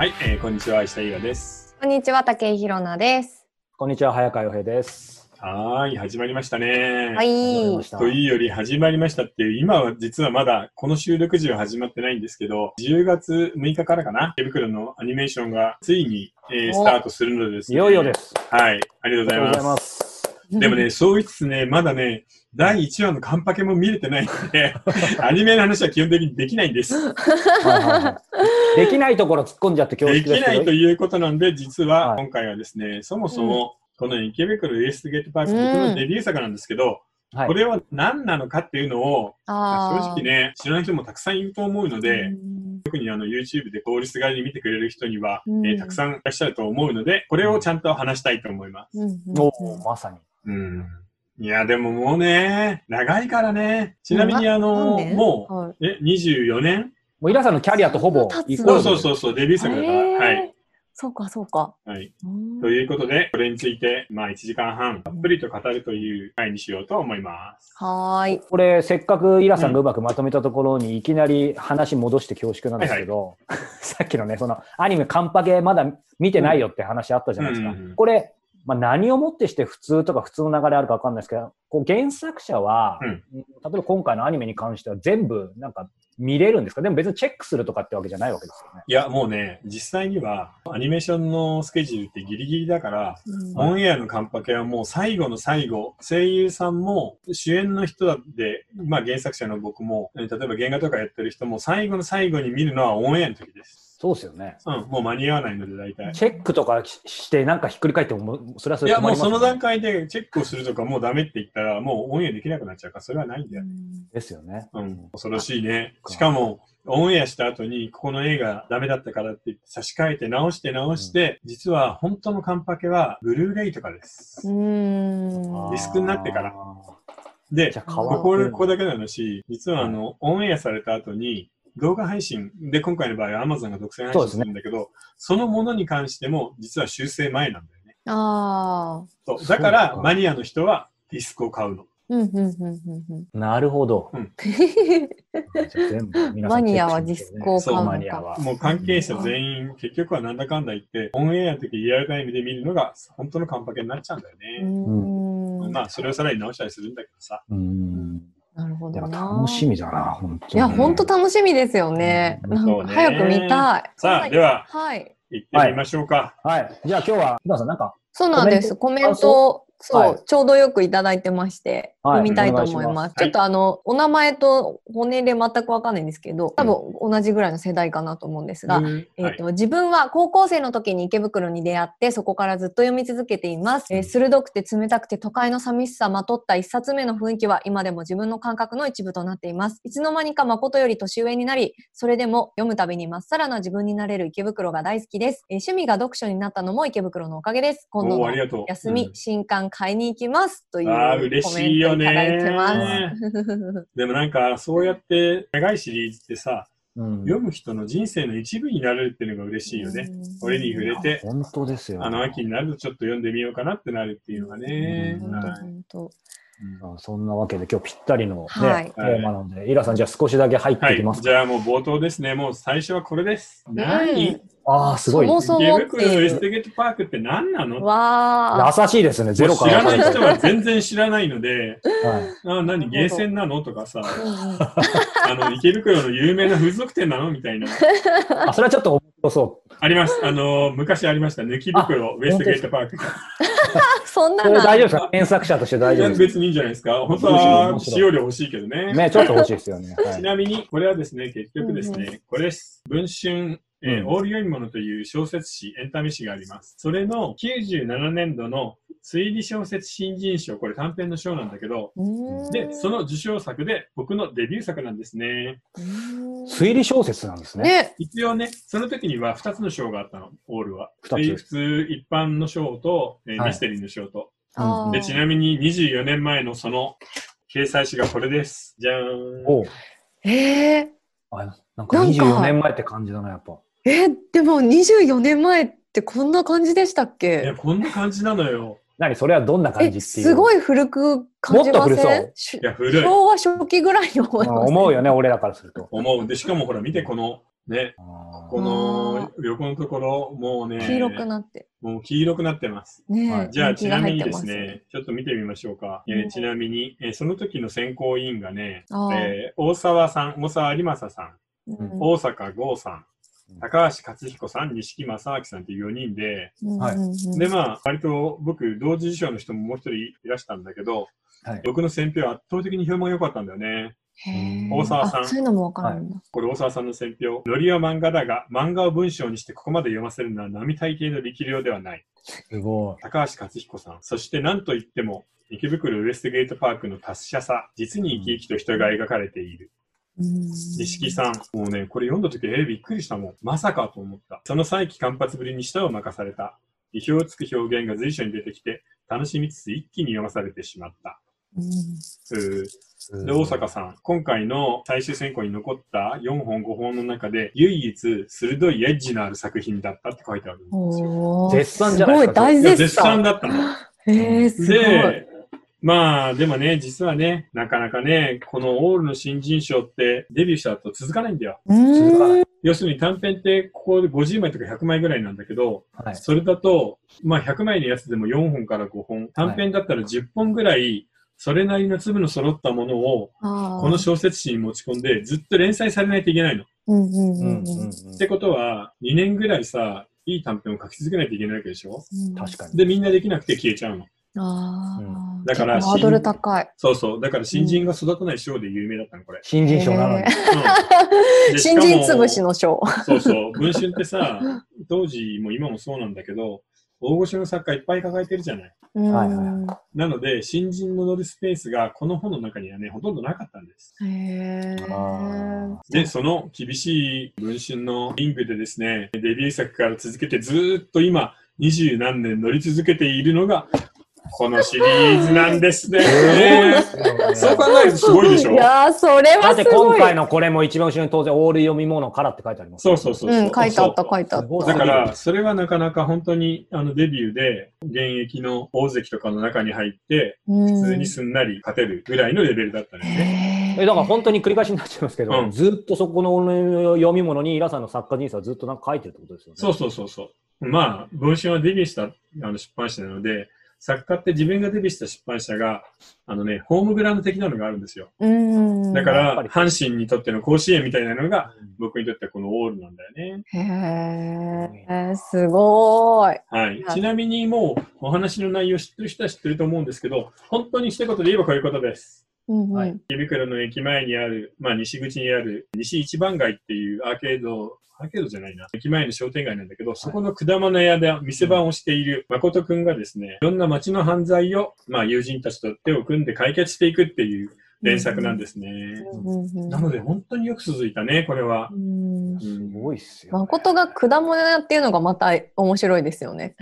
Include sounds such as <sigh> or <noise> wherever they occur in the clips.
はい、えーこんにちは、石田優也です。こんにちは、竹井ひろなです。こんにちは、早川洋平です。はーい、始まりましたね。は。い始まりまし。たというより始まりましたっていう、今は実はまだこの収録時は始まってないんですけど、10月6日からかな、手袋のアニメーションがついに、えーおスタートするのでですね。いよいよです。はい、ありがとうございます。す。でもね、そう言いつつね、まだね、第1話のカンパケも見れてないので、<laughs> アニメの話は基本的にできないんです。はいはいはいできないところ突っ込んじゃって恐でき縮ですけど。ないということなんで、実ははい今回はですね、そもそも、この池袋ウエストゲートパーク、僕のデビュー作なんですけど、はい。これは何なのかっていうのを、正直ね、知らない人もたくさんいると思うので、うん。特にあの YouTube で通りすがりに見てくれる人には、うん。えーたくさんいらっしゃると思うので、これをちゃんと話したいと思います。うんうんおーまさに。うん。いや、でももうね、長いからね。ちなみにあの、もう、はい。え、24年もうイラさんのキャリアとほぼイコーそうル。そうそうそう、デビュー作だから。はい。そうか、そうか。はい。うんということで、これについて、まあ1時間半、たっぷりと語るという回にしようと思います。はーい。これ、せっかくイラさんがうまくまとめたところに、いきなり話戻して恐縮なんですけど、<laughs> さっきのね、そのアニメカンパケまだ見てないよって話あったじゃないですか。うんうんうんこれ、まあ、何をもってして普通とか普通の流れあるかわかんないですけど、こう原作者は、うん例えば今回のアニメに関しては全部なんか見れるんですか？でも別にチェックするとかってわけじゃないわけですよね。いや、もうね、実際には、アニメーションのスケジュールってギリギリだから、うんオンエアのカンパケはもう最後の最後、声優さんも主演の人だって、まあ原作者の僕も、えー例えば原画とかやってる人も最後の最後に見るのはオンエアの時です。そうですよね。うん、もう間に合わないので大体。チェックとかししてなんかひっくり返ってもそれはそいや、もうその段階でチェックをするとかもうダメって言ったら、もうオンエアできなくなっちゃうから、それはないんだよ。ですよね。うん、恐ろしいね。かしかも、オンエアした後に、ここの映画ダメだったからって言って差し替えて直して直して、実は本当のカンパケは、ブルーレイとかです。うん。ディスクになってからあでーじゃ、あここここだけの話、実はあの、オンエアされた後に、動画配信で、今回の場合は Amazon が独占配信するんだけど、そのものに関しても、実は修正前なんだよね。ああ。そうだからマニアの人はディスクを買うの。うん、うん、うん、うんなるほど。マニアはディスクを買うマニアは。もう関係者全員、結局はなんだかんだ言って、オンエアの時リアルタイムで見るのが本当のカンパケになっちゃうんだようね。ん。まあ、それをさらに直したりするんだけどさ。うん。なるほでもどな。楽しみだな、本当に。いや、本当楽しみですよね。うんなんか早く見たい。さあ、では、はい。行ってみましょうか。はい。じゃあ今日は、皆さんなんか、そうなんです。コメンそト、そう、はいちょうどよくいただいてまして、はい読みたいと思いお願いします。ます。ちょっとあの、お名前とご年齢全くわかんないんですけど、多分同じぐらいの世代かなと思うんですが、うん。はいえっと自分は高校生の時に池袋に出会ってそこからずっと読み続けています、えー鋭くて冷たくて都会の寂しさまとった一冊目の雰囲気は今でも自分の感覚の一部となっています。いつの間にか誠より年上になりそれでも読むたびにまっさらな自分になれる池袋が大好きです、えー趣味が読書になったのも池袋のおかげです。今度の。休み、うん。新刊買いに行きます。というコメント嬉しいよね。でもなんか、そうやって長いシリーズってさ、うん読む人の人生の一部になれるっていうのが嬉しいよね。俺に触れて、本当ですよ。あの秋になるとちょっと読んでみようかなってなるっていうのがね。うん本当そんなわけで今日ぴったりの、ねはいテーマなので、イラさんじゃあ少しだけ入ってはいいきますか。じゃあもう冒頭ですね。もう最初はこれです。何ああ、すごい。そもそも池袋ウエストゲートパークって何なの？わあ優しいですね、ゼロ知かららない人は全然知らないので、はいあ何、ゲーセンなの？とかさ、うんうんあの、池袋の有名な風俗店なの？みたいな。<laughs> あ、それはちょっと面白そあります。あの、昔ありました。抜き袋ウエストゲートパーク。<laughs> そんなの大丈夫ですか？原作者として大丈夫です別にいいんじゃないですか？本当は使用料欲しいけどね。かね、ちょっと欲しいですよね。はちいなみに、これはですね、結局ですね、うんうこれです。文春、えーうんオール読み物という小説誌、エンタメ誌があります。それの97年度の推理小説新人賞、これ短編の賞なんだけど、うんで、その受賞作で僕のデビュー作なんですね。うん推理小説なんですね。ね、一応ね、その時には2つの賞があったの、オールは。二つ普通一般の賞と、えーはいミステリーの賞と。で、ちなみに24年前のその掲載誌がこれです。じゃーん。おうえー、あなんかなんか24年前って感じだな、やっぱ。えでも24年前ってこんな感じでしたっいけや、こんな感じなのよ。何それはどんな感えじっていう。すごい古く感じまもっと？古そうせんしいや、古い。昭和初期ぐらいに思いうんます、思うよね、俺らからすると。思う。で、しかもほら、見て、このね、あこの横のところ、もうね、黄色くなって。もう黄色くなってます。ねえ、はいじゃあ、ちなみにですね、ちょっと見てみましょうか。えうんーちなみに、えーその時の選考委員がね、あーえー大沢さん、大沢有正さん、うん大阪剛さん、高橋克彦さん、錦正明さんっていう4人で、はいで、まあ、割と僕、同時受賞の人ももう一人いらしたんだけど、はい僕の選評は圧倒的に評判が良かったんだよね。大沢さんあそういうのもわかるんだ。これ、大沢さんの選評。ノリは漫画だが、漫画を文章にしてここまで読ませるのは並大抵の力量ではない。すごい。高橋克彦さん。そして何と言っても、池袋ウエストゲートパークの達者さ。実に生き生きと人が描かれている。錦さん。もうね、これ読んだ時、えー、びっくりしたもん。まさかと思った。その再起間髪ぶりに舌を任された。意表をつく表現が随所に出てきて、楽しみつつ一気に読まされてしまった。うんで、大阪さん、今回の最終選考に残った4本5本の中で、唯一鋭いエッジのある作品だったって書いてあるんですよ。絶賛じゃないですかすごい大いや、絶絶賛賛。だったの。へ <laughs> え、すごい。で、まあ、でもね、実はね、なかなかね、このオールの新人賞ってデビューした後続かないんだよ。うーん続かない。要するに短編ってここで50枚とか100枚ぐらいなんだけど、はい。それだと、まあ100枚のやつでも4本から5本、短編だったら10本ぐらい、それなりの粒の揃ったものを、この小説誌に持ち込んで、ずっと連載されないといけないの。うんうんうんうんうんうんうんってことは、2年ぐらいさ、いい短編を書き続けないといけないわけでしょ？うん確かに。で、みんなできなくて消えちゃうの。ああ、うんだからハードル高い。そうそう。だから新人が育たない賞で有名だったの、これ。新人賞なのに <laughs> 新も人潰しの賞。そうそう。文春ってさ、<laughs> 当時も今もそうなんだけど、大御所の作家いっぱい抱えてるじゃない。はいはいうんなので、新人の乗るスペースがこの本の中にはね、ほとんどなかったんです。へで、その厳しい文春のリングでですね、デビュー作から続けてずーっと今、二十何年乗り続けているのが、このシリーズなんですね。そう考えるとすごいでしょ？いやー、それだってはすごい。今回のこれも一番後ろに当然オール読み物からって書いてあります。そうそうそうそう。うん、書いてあった、書いてあっすごいだから、それはなかなか本当にあのデビューで現役の大関とかの中に入って、た。普普通にすんなり勝てるぐらいのレベルだったんですね。え、だから本当に繰り返しになっちゃいますけど、うんずっとそこの読み物にイラさんの作家人生はずっとなんか書いてるってことですよね。そうそうそうそう。まあ、文春はデビューしたあの出版社なので、作家って自分がデビューした出版社が、あのね、ホームグラウンド的なのがあるんですよ。うん。だから、阪神にとっての甲子園みたいなのが、うん僕にとってはこのオールなんだよね。へえ、すごーい。はい。はいちなみにもう、お話の内容知ってる人は知ってると思うんですけど、本当に一言で言えばこういうことです。うんうん。はい。池袋の駅前にある、まあ西口にある西一番街っていうアーケード、アーケードじゃないな。駅前の商店街なんだけど、そこの果物屋で店番をしている誠くんがですね、いろんな街の犯罪を、まあ友人たちと手を組んで解決していくっていう連作なんですね。うんうんなので本当によく続いたね、これはう。んうすんごいっすよ、ね。誠が果物屋っていうのがまた面白いですよね。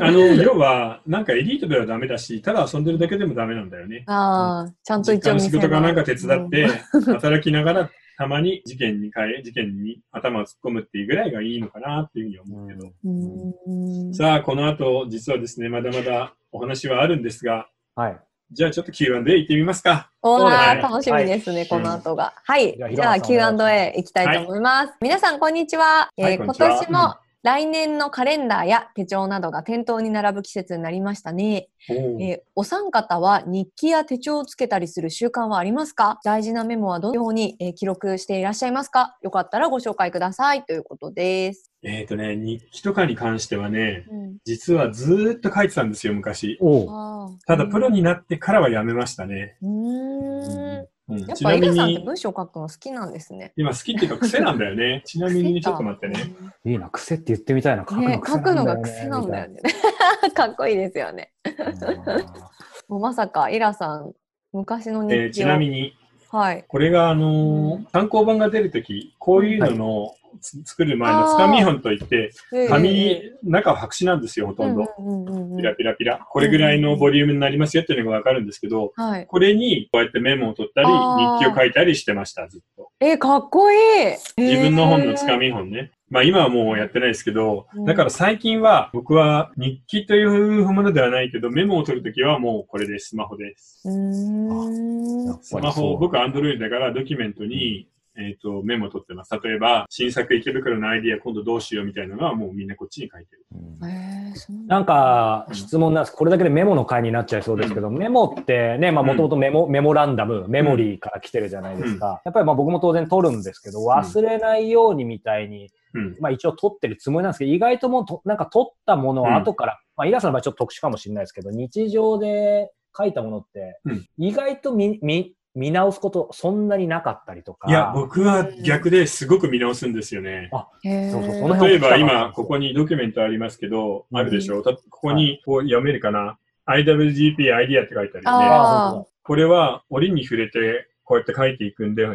あの、<laughs> 要は、なんかエリートではダメだし、ただ遊んでるだけでもダメなんだよね。ああ、ちゃんと一応仕事かなんか手伝っうんて、働きながら、たまに事件に変え、事件に頭を突っ込むっていうぐらいがいいのかなっていうふうに思うけど。うんさあ、この後、実はですね、まだまだお話はあるんですが、はい。じゃあちょっと Q&A 行ってみますか。おそうだねー楽しみですね、はいこの後が。はい。じゃあ Q&A いきたいと思います。皆さん、こんにちは。えーはいこんにちは今年も来年のカレンダーや手帳などが店頭に並ぶ季節になりましたね。えーお三方は日記や手帳をつけたりする習慣はありますか？大事なメモはどのように、えー記録していらっしゃいますか？よかったらご紹介くださいということです。えっ、とね、日記とかに関してはね、うん、実はずーっと書いてたんですよ、昔。ただ、プロになってからはやめましたね。うーん。うんやっちなみぱイラさんってに、文章書くの好きなんですね。今好きっていうか癖なんだよね。<laughs> ちなみにね、ちょっと待ってね。いいな、癖って言ってみたいな。書くのね、癖書くのがね癖なんだよ。ね。<laughs> かっこいいですよね。もうまさかイラさん、昔のえーち日記を、なみに、はい。これが、あのー単行本が出るとき、こういうのの、つ <laughs> 作る前のつかみ本といって、紙、中は白紙なんですよ、ほとんど。ピラピラピラ。これぐらいのボリュームになりますよっていうのがわかるんですけど、はい。これにこうやってメモを取ったり、日記を書いたりしてました、ずっと。えー、かっこいい自分の本のつかみ。み本ね。まあ今はもうやってないですけどうん、だから最近は僕は日記というものではないけど、メモを取るときはもうこれです、スマホです。スマホ、僕アンドロイドだからドキュメントにえっ、と、メモ取ってます。例えば、新作池袋のアイディア今度どうしようみたいなのはもうみんなこっちに書いてる。うんへえ、そうなんだなんか、質問なんです。これだけでメモの回になっちゃいそうですけど、メモってね、まあもともとメモ、メモランダム、メモリーから来てるじゃないですか。やっぱりまあ僕も当然取るんですけど、忘れないようにみたいに、うん。まあ一応取ってるつもりなんですけど、意外ともうと、なんか取ったものを後から、まあイラさんの場合ちょっと特殊かもしれないですけど、日常で書いたものってうん、意外と見、見、見直すことそんなになかったりとか。いや、僕は逆ですごく見直すんですよね。へえ。そうそうその辺例えば今、ここにドキュメントありますけど、うんあるでしょ？う。たここにこう読めるかな ?IWGP アイディアって書いてあるよね。ああこれは折に触れてこうやって書いていくんで、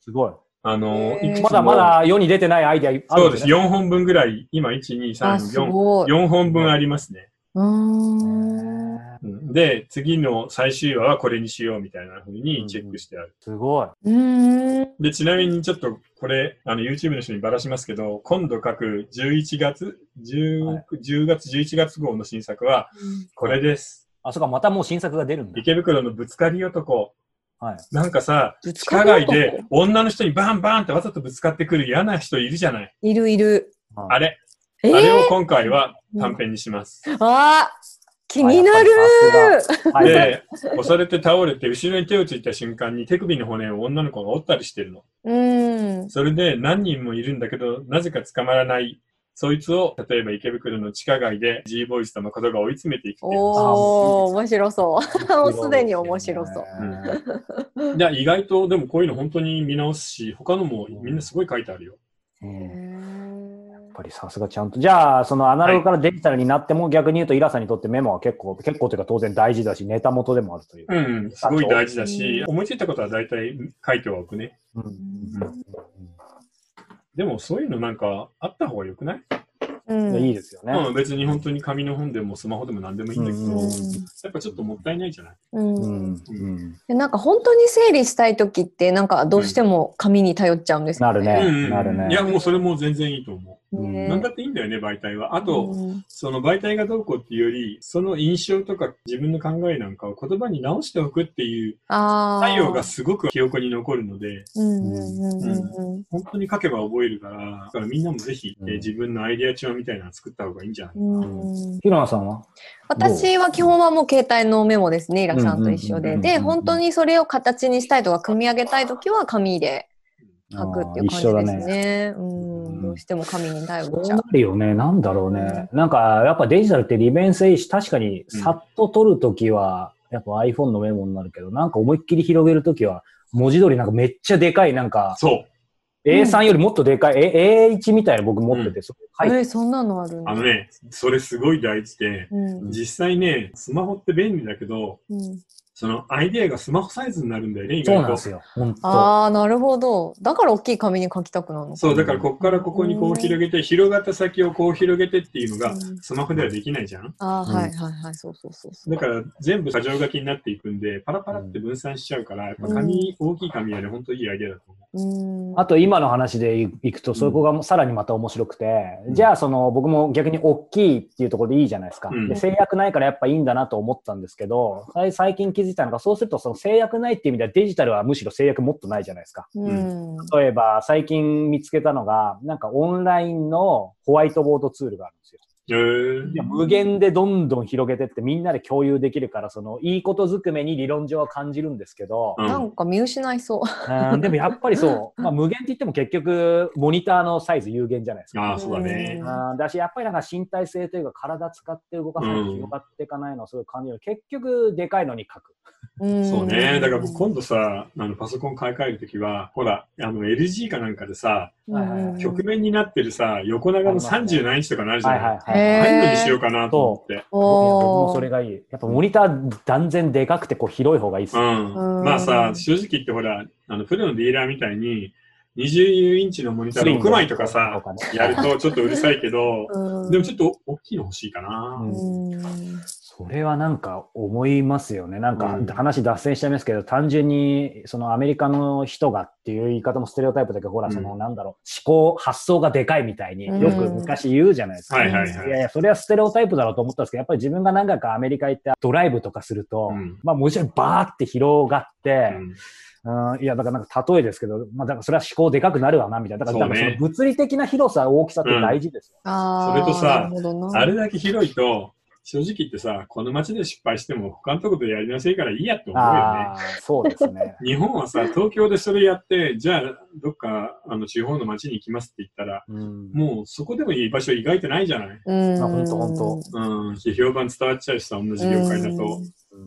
すごい。あの、いくつもまだまだ世に出てないアイデアあるんそうです。ね。4本分ぐらい、今、1、2、あ、3、す4、ごい。4本分ありますね。うーん。うんで、次の最終話はこれにしようみたいな風にチェックしてある。すごい。うーん。で、ちなみにちょっとこれ、あの、YouTube の人にばらしますけど、今度書く11月、10, はい10月、11月号の新作はこれです。あ、そうか、またもう新作が出るんだ。池袋のぶつかり男。はい。なんかさ、地下ぶつかる街で女の人にバンバンってわざとぶつかってくる嫌な人いるじゃない。いるいる。あれ、えあれをー、今回は短編にします。あー気になるはい。で、押されて倒れて、後ろに手をついた瞬間に手首の骨を女の子が折ったりしてるの。うん。それで何人もいるんだけど、なぜか捕まらない。そいつを、例えば池袋の地下街で G ボーイズと誠が追い詰めていくっていう話おー、面白そう。もうすでに面白そう。う。いや、意外と、でもこういうの本当に見直すし、他のもみんなすごい書いてあるよ。うんぱりさすがちゃんと。じゃあ、そのアナログからデジタルになっても、逆に言うと、イラさんにとってメモは結構、結構というか当然大事だし、ネタ元でもあるという。うん、すごい大事だし、思いついたことは大体書いてはおくね。うんでもそういうのなんかあった方がよくない、うん。いいですよね。うん、別に本当に紙の本でもスマホでも何でもいいんだけど、うん。やっぱちょっともったいないじゃない？うん。ううんんうん。でなんか本当に整理したい時ってなんかどうしても紙に頼っちゃうんですよなるねうんなるねいや、もうそれも全然いいと思う。ね。なんだっていいんだよね、媒体は。あと、うん。その媒体がどうこうっていうより、その印象とか自分の考えなんかを言葉に直しておくっていう作用がすごく記憶に残るので、本当に書けば覚えるから、だからみんなもぜひ、うん。えー自分のアイデア帳みたいなの作った方がいいんじゃないかな。うん。ヒロナさんは？私は基本はもう携帯のメモですね、イラさんと一緒で。で、本当にそれを形にしたいとか、組み上げたいときは紙で書くっていう感じですね。うん、どうしても紙に頼そうっちゃう。なるよね。なんだろうね。なんか、やっぱデジタルって利便性いいし、確かにさっと取るときは、やっぱ iPhone のメモになるけど、なんか思いっきり広げるときは、文字通りなんかめっちゃでかい、なんか、そう。A3 よりもっとでかい、え A1 みたいな僕持ってて、それえ書いてーそんなのあるんだ。あのね、それすごい大事で、うん実際ね、スマホって便利だけど、うんそのアイデアがスマホサイズになるんだよね、意外とそうなんです。よ。本当。ああ、なるほど。だから大きい紙に書きたくなるのか。そう、だからここからここにこう広げて、広がった先をこう広げてっていうのがうんスマホではできないじゃん。ああ、うんはいはいはい、そうそうそうそう。だから全部過剰書きになっていくんで、パラパラって分散しちゃうから、やっぱ紙、大きい紙はね、本当いいアイデアだと思うん。あと今の話でいくと、そこがさらにまた面白くて、じゃあその僕も逆に大きいっていうところでいいじゃないですか。うんで制約ないからやっぱいいんだなと思ったんですけど、最近気づいたのが、そうするとその制約ないっていう意味ではデジタルはむしろ制約もっとないじゃないですか。うん。例えば最近見つけたのが、なんかオンラインのホワイトボードツールがあるんですよ。無限でどんどん広げてってみんなで共有できるから、そのいいことずくめに理論上は感じるんですけど、うんなんか見失いそう。うんでもやっぱりそう、<laughs> まあ、無限って言っても結局モニターのサイズ有限じゃないですか。ああ、そうだね。うんだし、やっぱりなんか身体性というか体使って動かさないと広がっていかないのをすごい感じる。結局でかいのに書く。うんそうね。だから僕今度さ、あのパソコン買い替えるときは、ほら、あの LG かなんかでさ、うん曲面になってるさ、横長の30何インチとかなるじゃない、はいはいはい。ああいうのにしようかなと思って。僕もそれがいい。やっぱモニター断然でかくてこう広い方がいいっすうよ。ん。うんまあさ、正直言ってほら、あの、プロのディーラーみたいに、20インチのモニター6枚とかさ、やるとちょっとうるさいけど、うんでもちょっと大きいの欲しいかな。うんうんそそれはなんか思いますよね。なんかうん話脱線しちゃいますけど、単純にそのアメリカの人がっていう言い方もステレオタイプだけど、ほら、うんそのなんだろう、思考、発想がでかいみたいによく昔言うじゃないですか。はいはいはいいやいや、それはステレオタイプだろうと思ったんですけど、やっぱり自分が何回かアメリカ行ってドライブとかすると、うんまあもちろんバーって広がって、うんうん、いや、だからなんか例えですけど、まあだからそれは思考でかくなるわな、みたいな。だから、ねだからその物理的な広さ、大きさって大事ですよ。それとさあれだけ広いと、正直言ってさ、この街で失敗しても他のところでやりなさいからいいやって思うよね。ああ、そうですね。<laughs> 日本はさ、東京でそれやって、じゃあ、どっか、あの、地方の街に行きますって言ったら、うん、もうそこでもいい場所意外とないじゃないうん。あほんとほんとうん、批評判伝わっちゃうしさ、同じ業界だと。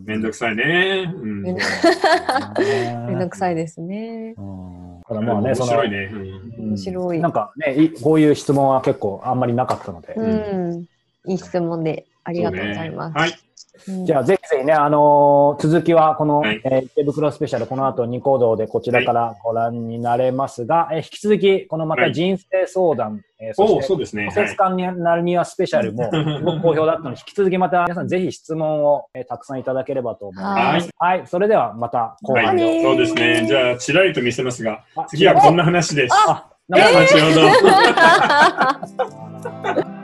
めんどくさいね。うん。めんどくさいですね。うんただまあね、その面白い、ね。面白いなんかね、いこういう質問は結構あんまりなかったので。うん。いい質問でありがとうございます。はい。うんじゃあ、ぜひぜひね、あのー続きはこの、はいえー池袋スペシャル、この後ニコ動でこちらからご覧になれますが、えー引き続き、このまたはい人生相談、えーそそうですね。小説家になるにはスペシャルも、すごく好評だったので、引き続きまた皆さんぜひ質問を、えーたくさんいただければと思います。はい。それではまた後はい。半で。はいそうですね。じゃあ、ちらりと見せますが、あ次はこんな話です。あ、では、後ほど。あ